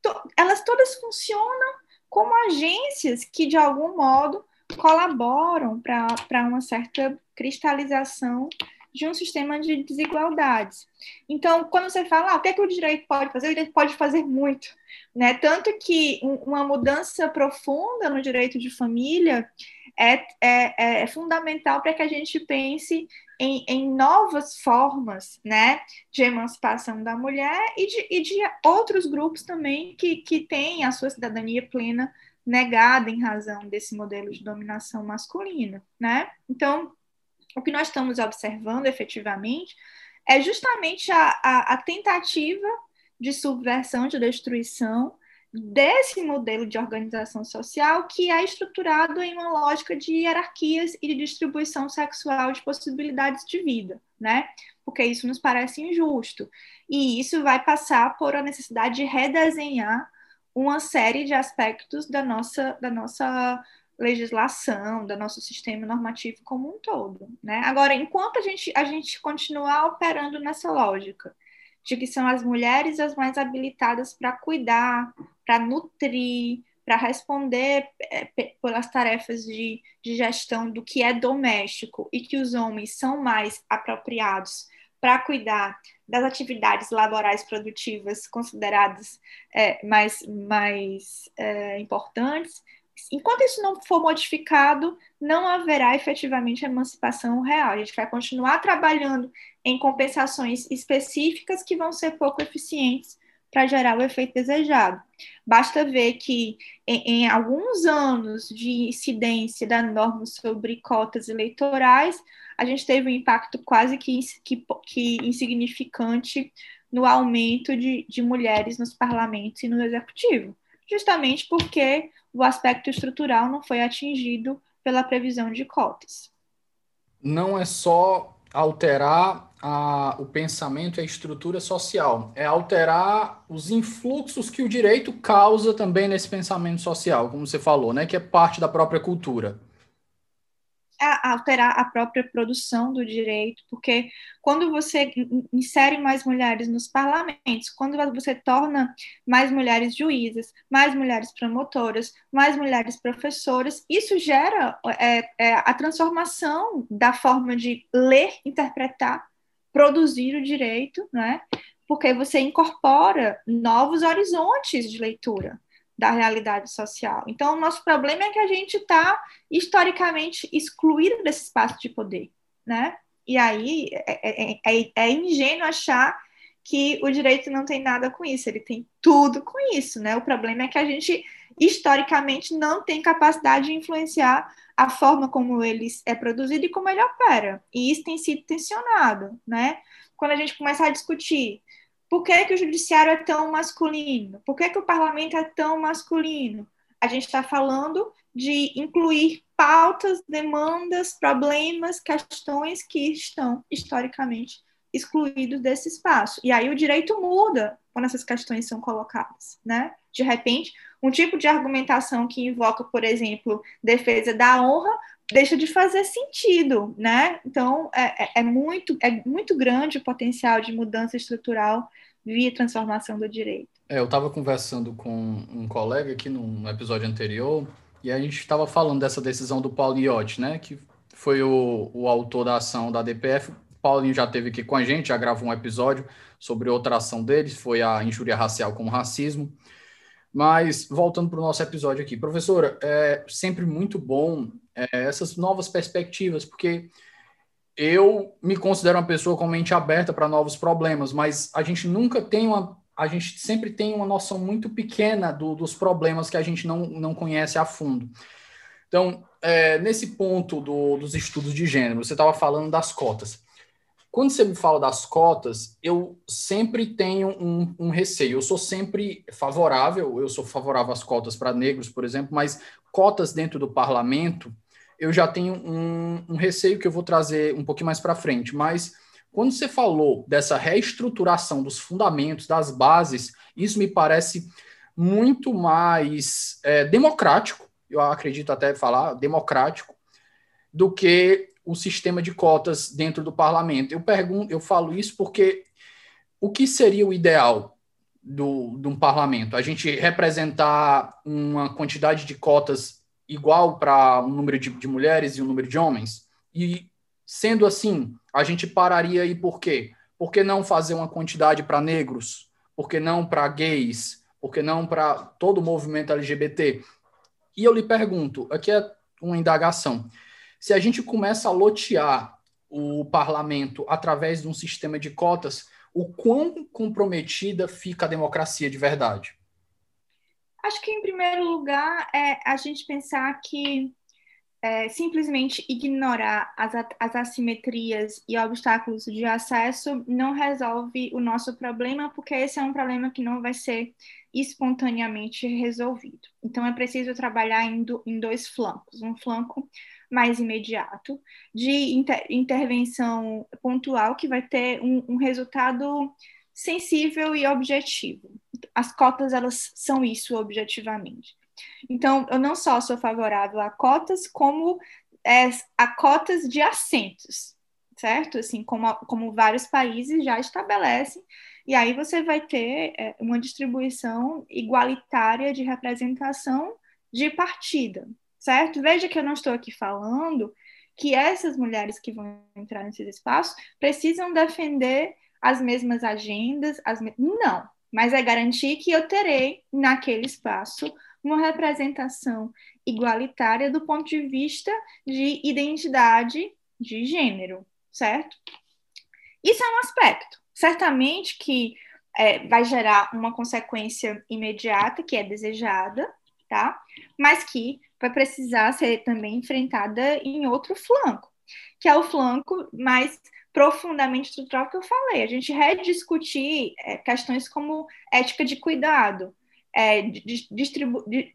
to, elas todas funcionam como agências que, de algum modo, colaboram para uma certa cristalização de um sistema de desigualdades. Então, quando você fala, ah, o que, é que o direito pode fazer? O direito pode fazer muito, né? Tanto que uma mudança profunda no direito de família é, é, é, é fundamental para que a gente pense em, em, novas formas, né, de emancipação da mulher e de, e de outros grupos também que, que têm a sua cidadania plena negada em razão desse modelo de dominação masculina, né? Então, o que nós estamos observando efetivamente é justamente a, a, a tentativa de subversão, de destruição desse modelo de organização social que é estruturado em uma lógica de hierarquias e de distribuição sexual de possibilidades de vida, né? Porque isso nos parece injusto. E isso vai passar por a necessidade de redesenhar uma série de aspectos da nossa, da nossa legislação, do nosso sistema normativo como um todo. Né? Agora, enquanto a gente, a gente continuar operando nessa lógica de que são as mulheres as mais habilitadas para cuidar, para nutrir, para responder é, pelas tarefas de, de gestão do que é doméstico e que os homens são mais apropriados para cuidar das atividades laborais produtivas consideradas é, mais, mais é, importantes, enquanto isso não for modificado, não haverá efetivamente emancipação real. A gente vai continuar trabalhando em compensações específicas que vão ser pouco eficientes para gerar o efeito desejado. Basta ver que em, em, alguns anos de incidência da norma sobre cotas eleitorais, a gente teve um impacto quase que, que, que insignificante no aumento de, de mulheres nos parlamentos e no executivo, justamente porque o aspecto estrutural não foi atingido pela previsão de cotas. Não é só alterar a, o pensamento e a estrutura social, é alterar os influxos que o direito causa também nesse pensamento social, como você falou, né, que é parte da própria cultura alterar a própria produção do direito, porque quando você insere mais mulheres nos parlamentos, quando você torna mais mulheres juízes, mais mulheres promotoras, mais mulheres professoras, isso gera é, é, a transformação da forma de ler, interpretar, produzir o direito, né? Porque você incorpora novos horizontes de leitura da realidade social. Então, o nosso problema é que a gente está historicamente excluído desse espaço de poder, né? E aí é, é, é, é, ingênuo achar que o direito não tem nada com isso, ele tem tudo com isso, né? O problema é que a gente historicamente não tem capacidade de influenciar a forma como ele é produzido e como ele opera. E isso tem sido tensionado, né? Quando a gente começa a discutir por que, que o judiciário é tão masculino? Por que, que o parlamento é tão masculino? A gente está falando de incluir pautas, demandas, problemas, questões que estão historicamente excluídos desse espaço. E aí o direito muda quando essas questões são colocadas, né? De repente, um tipo de argumentação que invoca, por exemplo, defesa da honra, deixa de fazer sentido, né? Então, é, é, é muito, é muito grande o potencial de mudança estrutural via transformação do direito. É, eu estava conversando com um colega aqui num episódio anterior, e a gente estava falando dessa decisão do Paulo Iotti, né? Que foi o, o autor da ação da DPF. Paulinho já teve aqui com a gente, já gravou um episódio sobre outra ação deles, foi a injúria racial com racismo. Mas, voltando para o nosso episódio aqui, professora, é sempre muito bom é, essas novas perspectivas, porque eu me considero uma pessoa com mente aberta para novos problemas, mas a gente nunca tem uma. A gente sempre tem uma noção muito pequena do, dos problemas que a gente não, não conhece a fundo. Então, é, nesse ponto do, dos estudos de gênero, você estava falando das cotas. Quando você me fala das cotas, eu sempre tenho um, um, receio. Eu sou sempre favorável, eu sou favorável às cotas para negros, por exemplo, mas cotas dentro do parlamento, eu já tenho um, um receio que eu vou trazer um pouquinho mais para frente. Mas quando você falou dessa reestruturação dos fundamentos, das bases, isso me parece muito mais é, democrático, eu acredito até falar democrático, do que o sistema de cotas dentro do parlamento. Eu pergunto, eu falo isso porque o que seria o ideal do, de um parlamento? A gente representar uma quantidade de cotas igual para um número de, de mulheres e um número de homens? E sendo assim, a gente pararia aí por quê? Por que não fazer uma quantidade para negros? Por que não para gays? Por que não para todo o movimento LGBT? E eu lhe pergunto, aqui é uma indagação. Se a gente começa a lotear o parlamento através de um sistema de cotas, o quão comprometida fica a democracia de verdade? Acho que, em primeiro lugar, é a gente pensar que é, simplesmente ignorar as, as assimetrias e obstáculos de acesso não resolve o nosso problema, porque esse é um problema que não vai ser espontaneamente resolvido. Então, é preciso trabalhar em, do, em dois flancos: um flanco mais imediato, de inter, intervenção pontual, que vai ter um, um resultado sensível e objetivo. As cotas, elas são isso objetivamente. Então, eu não só sou favorável a cotas, como é, a cotas de assentos, certo? Assim, como, como vários países já estabelecem, e aí você vai ter é, uma distribuição igualitária de representação de partida, certo? Veja que eu não estou aqui falando que essas mulheres que vão entrar nesses espaços precisam defender as mesmas agendas, as me... não, mas é garantir que eu terei naquele espaço uma representação igualitária do ponto de vista de identidade de gênero, certo? Isso é um aspecto. Certamente que é, vai gerar uma consequência imediata, que é desejada, tá? Mas que vai precisar ser também enfrentada em outro flanco, que é o flanco mais profundamente estrutural que eu falei. A gente rediscutir é, questões como ética de cuidado, é,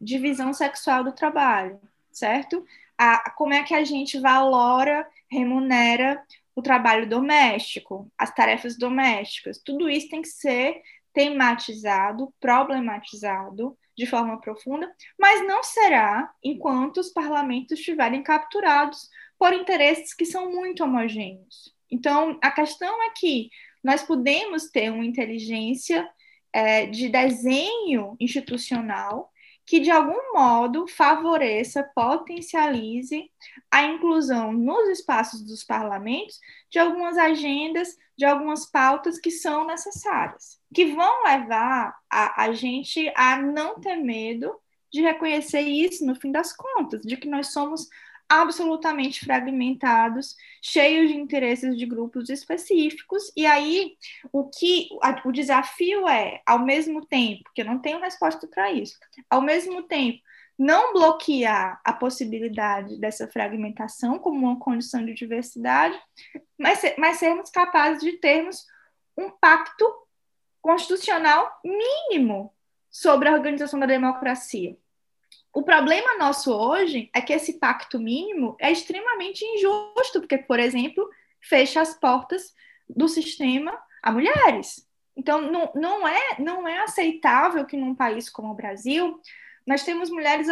divisão sexual do trabalho, certo? A, como é que a gente valora, remunera o trabalho doméstico, as tarefas domésticas. Tudo isso tem que ser tematizado, problematizado de forma profunda, mas não será enquanto os parlamentos estiverem capturados por interesses que são muito homogêneos. Então, a questão é que nós podemos ter uma inteligência é, de desenho institucional que, de algum modo, favoreça, potencialize a inclusão nos espaços dos parlamentos de algumas agendas, de algumas pautas que são necessárias, que vão levar a, a gente a não ter medo de reconhecer isso no fim das contas, de que nós somos absolutamente fragmentados, cheios de interesses de grupos específicos. E aí, o que o desafio é, ao mesmo tempo, que eu não tenho resposta para isso, ao mesmo tempo, não bloquear a possibilidade dessa fragmentação como uma condição de diversidade, mas, mas sermos capazes de termos um pacto constitucional mínimo sobre a organização da democracia. O problema nosso hoje é que esse pacto mínimo é extremamente injusto, porque, por exemplo, fecha as portas do sistema a mulheres. Então, não, não, é, não é aceitável que num país como o Brasil nós temos mulheres,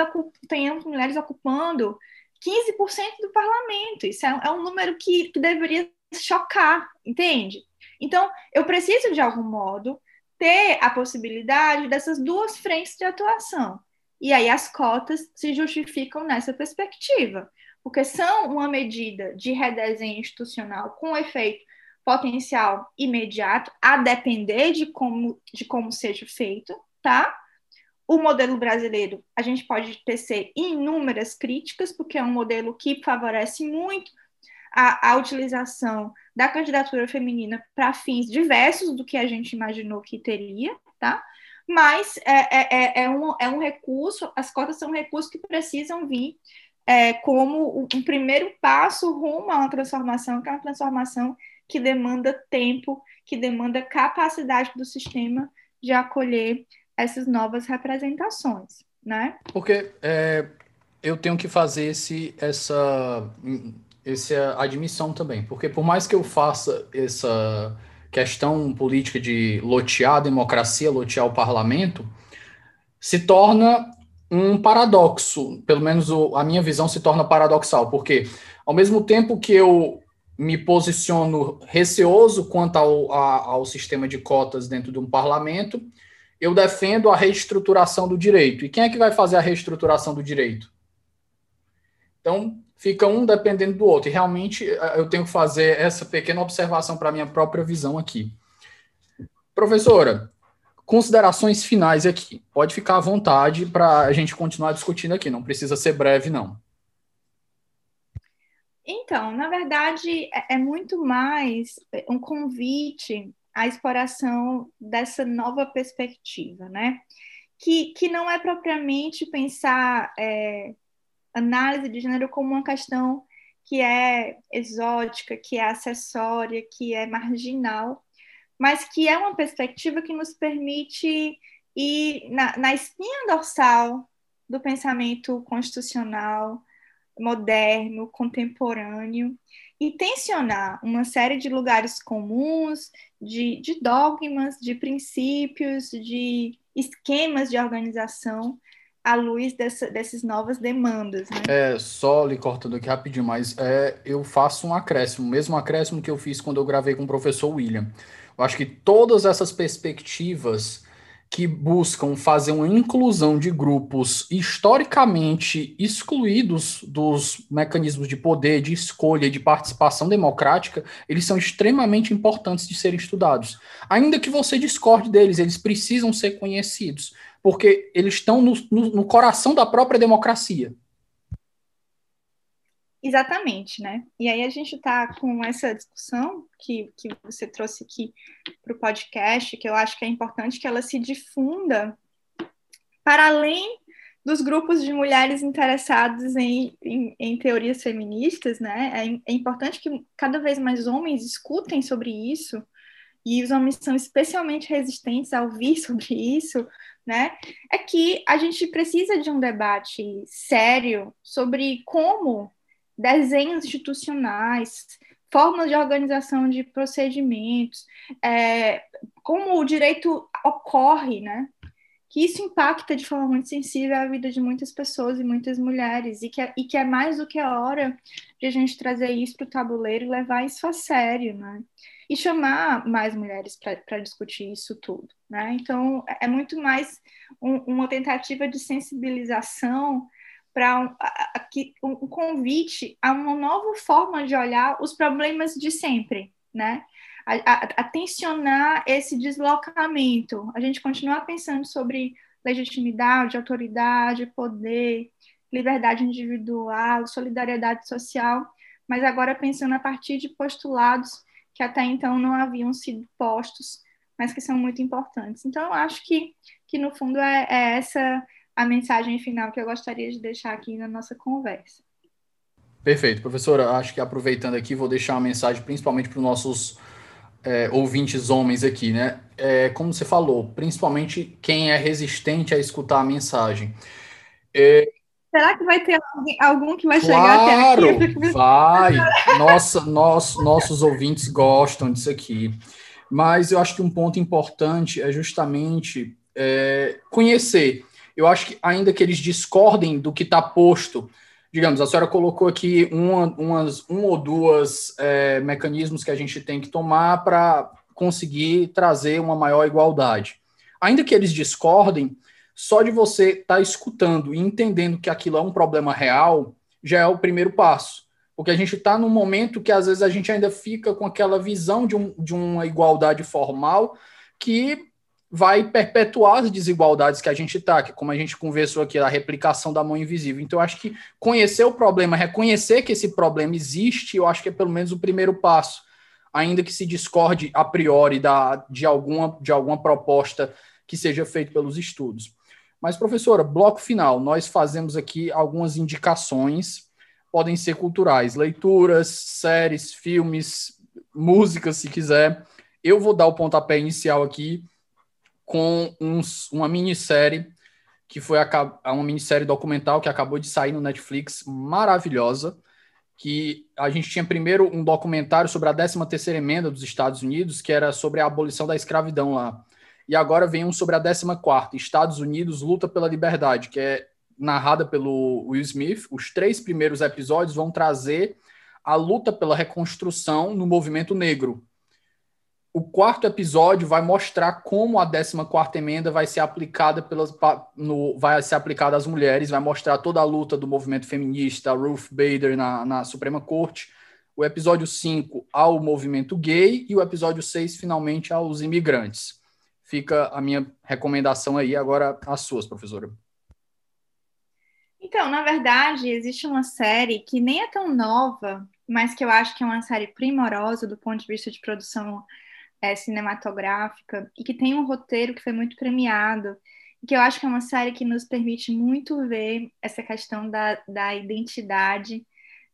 tenhamos mulheres ocupando 15% do parlamento. Isso é, é um número que, que deveria chocar, entende? Então, eu preciso, de algum modo, ter a possibilidade dessas duas frentes de atuação. E aí as cotas se justificam nessa perspectiva, porque são uma medida de redesenho institucional com efeito potencial imediato, a depender de como, de como seja feito, tá? O modelo brasileiro, a gente pode tecer inúmeras críticas, porque é um modelo que favorece muito a, a utilização da candidatura feminina para fins diversos do que a gente imaginou que teria, tá? Mas é, é, é, é, um, é um recurso, as cotas são um recurso que precisam vir é, como um primeiro passo rumo a uma transformação, que é uma transformação que demanda tempo, que demanda capacidade do sistema de acolher essas novas representações, né? Porque é, eu tenho que fazer esse, essa, essa admissão também, porque por mais que eu faça essa questão política de lotear a democracia, lotear o parlamento, se torna um paradoxo, pelo menos o, a minha visão se torna paradoxal, porque ao mesmo tempo que eu me posiciono receoso quanto ao, a, ao sistema de cotas dentro de um parlamento, eu defendo a reestruturação do direito. E quem é que vai fazer a reestruturação do direito? Então, fica um dependendo do outro. E realmente eu tenho que fazer essa pequena observação para minha própria visão aqui. Professora, considerações finais aqui. Pode ficar à vontade para a gente continuar discutindo aqui, não precisa ser breve, não. Então, na verdade, é, é muito mais um convite à exploração dessa nova perspectiva, né? Que, que não é propriamente pensar é, análise de gênero como uma questão que é exótica, que é acessória, que é marginal, mas que é uma perspectiva que nos permite ir na, na espinha dorsal do pensamento constitucional moderno, contemporâneo, e tensionar uma série de lugares comuns, de, de dogmas, de princípios, de esquemas de organização à luz dessa, dessas novas demandas. Né? É, só lhe cortando aqui rapidinho, mas é, eu faço um acréscimo, mesmo acréscimo que eu fiz quando eu gravei com o professor William. Eu acho que todas essas perspectivas que buscam fazer uma inclusão de grupos historicamente excluídos dos mecanismos de poder, de escolha, de participação democrática, eles são extremamente importantes de serem estudados. Ainda que você discorde deles, eles precisam ser conhecidos porque eles estão no, no, no coração da própria democracia. Exatamente, né? E aí a gente está com essa discussão que, que você trouxe aqui para o podcast, que eu acho que é importante que ela se difunda para além dos grupos de mulheres interessadas em, em, em teorias feministas, né? É, é, importante que cada vez mais homens escutem sobre isso, e os homens são especialmente resistentes a ouvir sobre isso, né, é que a gente precisa de um debate sério sobre como desenhos institucionais, formas de organização de procedimentos, é, como o direito ocorre, né? Que isso impacta de forma muito sensível a vida de muitas pessoas e muitas mulheres, e que é, e que é mais do que a hora de a gente trazer isso para o tabuleiro e levar isso a sério, né? E chamar mais mulheres para discutir isso tudo. Né? Então, é, é muito mais um, uma tentativa de sensibilização para um, um, convite a uma nova forma de olhar os problemas de sempre, né? A, a, a tensionar esse deslocamento, a gente continuar pensando sobre legitimidade, autoridade, poder, liberdade individual, solidariedade social, mas agora pensando a partir de postulados que até então não haviam sido postos, mas que são muito importantes. Então, eu acho que, que no fundo, é, é essa a mensagem final que eu gostaria de deixar aqui na nossa conversa. Perfeito, professora. Acho que aproveitando aqui, vou deixar uma mensagem principalmente para os nossos é, ouvintes homens aqui, né? É, como você falou, principalmente quem é resistente a escutar a mensagem. É, Será que vai ter algum que vai chegar claro, até aqui? Vai! Nossa, nós, nossos ouvintes gostam disso aqui. Mas eu acho que um ponto importante é justamente é, conhecer. Eu acho que, ainda que eles discordem do que está posto, digamos, a senhora colocou aqui uma, umas, um ou duas é, mecanismos que a gente tem que tomar para conseguir trazer uma maior igualdade. Ainda que eles discordem, só de você estar tá escutando e entendendo que aquilo é um problema real, já é o primeiro passo. Porque a gente está num momento que às vezes a gente ainda fica com aquela visão de, um, de uma igualdade formal que vai perpetuar as desigualdades que a gente está, que como a gente conversou aqui, a replicação da mão invisível. Então, eu acho que conhecer o problema, reconhecer que esse problema existe, eu acho que é pelo menos o primeiro passo. Ainda que se discorde a priori da, de, alguma, de alguma proposta que seja feita pelos estudos. Mas, professora, bloco final, nós fazemos aqui algumas indicações, podem ser culturais, leituras, séries, filmes, músicas, se quiser. Eu vou dar o pontapé inicial aqui com uns, uma minissérie que foi a, uma minissérie documental que acabou de sair no Netflix, maravilhosa, que a gente tinha primeiro um documentário sobre a 13ª emenda dos Estados Unidos, que era sobre a abolição da escravidão lá. E agora vem um sobre a 14ª, Estados Unidos luta pela liberdade, que é narrada pelo Will Smith. Os três primeiros episódios vão trazer a luta pela reconstrução no movimento negro. o quarto episódio vai mostrar como a 14 emenda vai ser aplicada pelas no, vai ser aplicada às mulheres, vai mostrar toda a luta do movimento feminista, Ruth Bader na, na Suprema Corte, o episódio 5 ao movimento gay e o episódio 6 finalmente aos imigrantes. Fica a minha recomendação aí, agora as suas, professora. Então, na verdade, existe uma série que nem é tão nova, mas que eu acho que é uma série primorosa do ponto de vista de produção é, cinematográfica e que tem um roteiro que foi muito premiado, que eu acho que é uma série que nos permite muito ver essa questão da, da identidade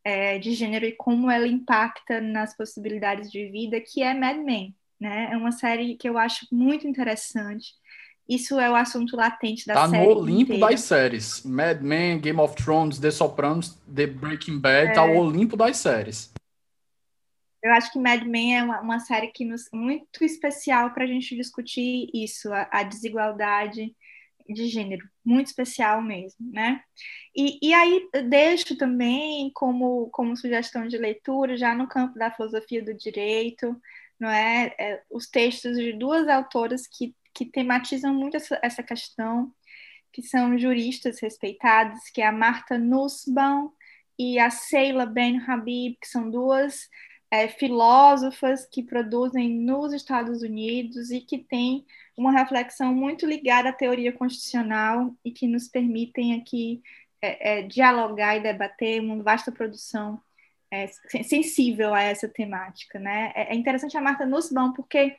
é, de gênero e como ela impacta nas possibilidades de vida, que é Mad Men. Né? É uma série que eu acho muito interessante. Isso é o assunto latente da tá série. Tá no Olimpo inteira. das séries. Mad Men, Game of Thrones, The Sopranos, The Breaking Bad, é... tá o Olimpo das séries. Eu acho que Mad Men é uma, uma série que nos, muito especial para a gente discutir isso, a, a, desigualdade de gênero, muito especial mesmo, né? E, e aí deixo também como, como sugestão de leitura, já no campo da filosofia do direito, não é? é os textos de duas autoras que, que tematizam muito essa, essa questão, que são juristas respeitadas, que é a Marta Nussbaum e a Sheila Ben Habib, que são duas é, filósofas que produzem nos Estados Unidos e que têm uma reflexão muito ligada à teoria constitucional e que nos permitem aqui é, é, dialogar e debater uma vasta produção é, sensível a essa temática. Né? É, é interessante a Marta Nussbaum porque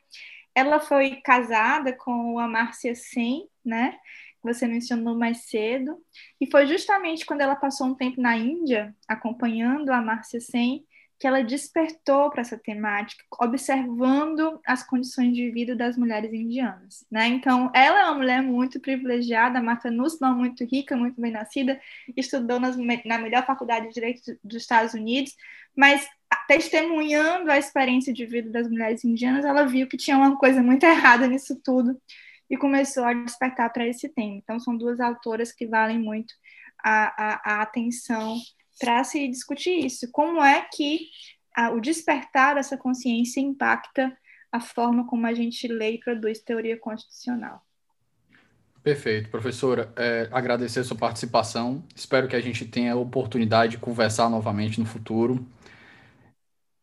ela foi casada com a Márcia Sen, né? que você mencionou mais cedo, e foi justamente quando ela passou um tempo na Índia, acompanhando a Márcia Sen, que ela despertou para essa temática, observando as condições de vida das mulheres indianas, né? Então, ela é uma mulher muito privilegiada, Marta Nussbaum, muito rica, muito bem nascida, estudou nas, na melhor faculdade de direito dos Estados Unidos, mas testemunhando a experiência de vida das mulheres indianas, ela viu que tinha uma coisa muito errada nisso tudo e começou a despertar para esse tema. Então, são duas autoras que valem muito a, a, a atenção para se discutir isso. Como é que a, o despertar dessa consciência impacta a forma como a gente lê e produz teoria constitucional? Perfeito, professora. É, agradecer a sua participação. Espero que a gente tenha a oportunidade de conversar novamente no futuro.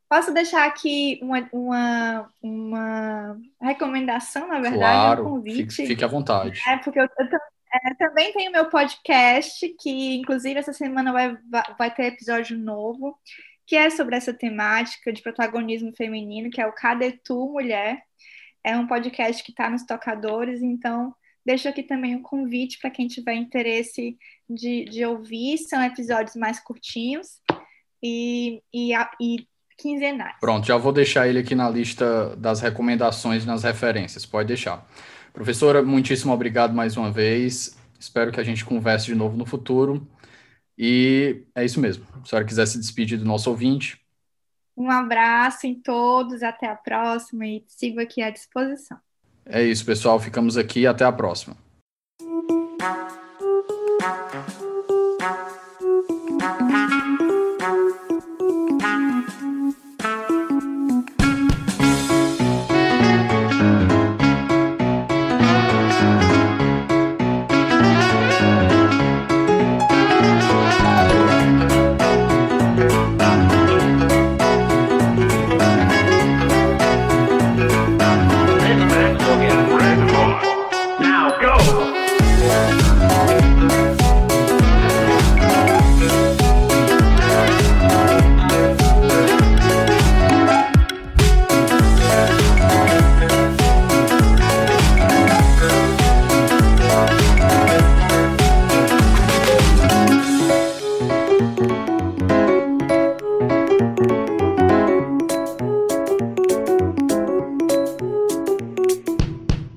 Posso deixar aqui uma, uma, uma recomendação, na verdade, claro, um convite. Fique, fique à vontade. É, porque eu, eu, é, também tem o meu podcast, que inclusive essa semana vai, vai ter episódio novo, que é sobre essa temática de protagonismo feminino, que é o Cadê Tu Mulher? É um podcast que está nos tocadores, então deixo aqui também um convite para quem tiver interesse de, de ouvir. São episódios mais curtinhos e, e, e quinzenais. Pronto, já vou deixar ele aqui na lista das recomendações nas referências, pode deixar. Professora, muitíssimo obrigado mais uma vez. Espero que a gente converse de novo no futuro. E é isso mesmo. Se a senhora quiser se despedir do nosso ouvinte. Um abraço em todos, até a próxima e sigo aqui à disposição. É isso, pessoal. Ficamos aqui até a próxima.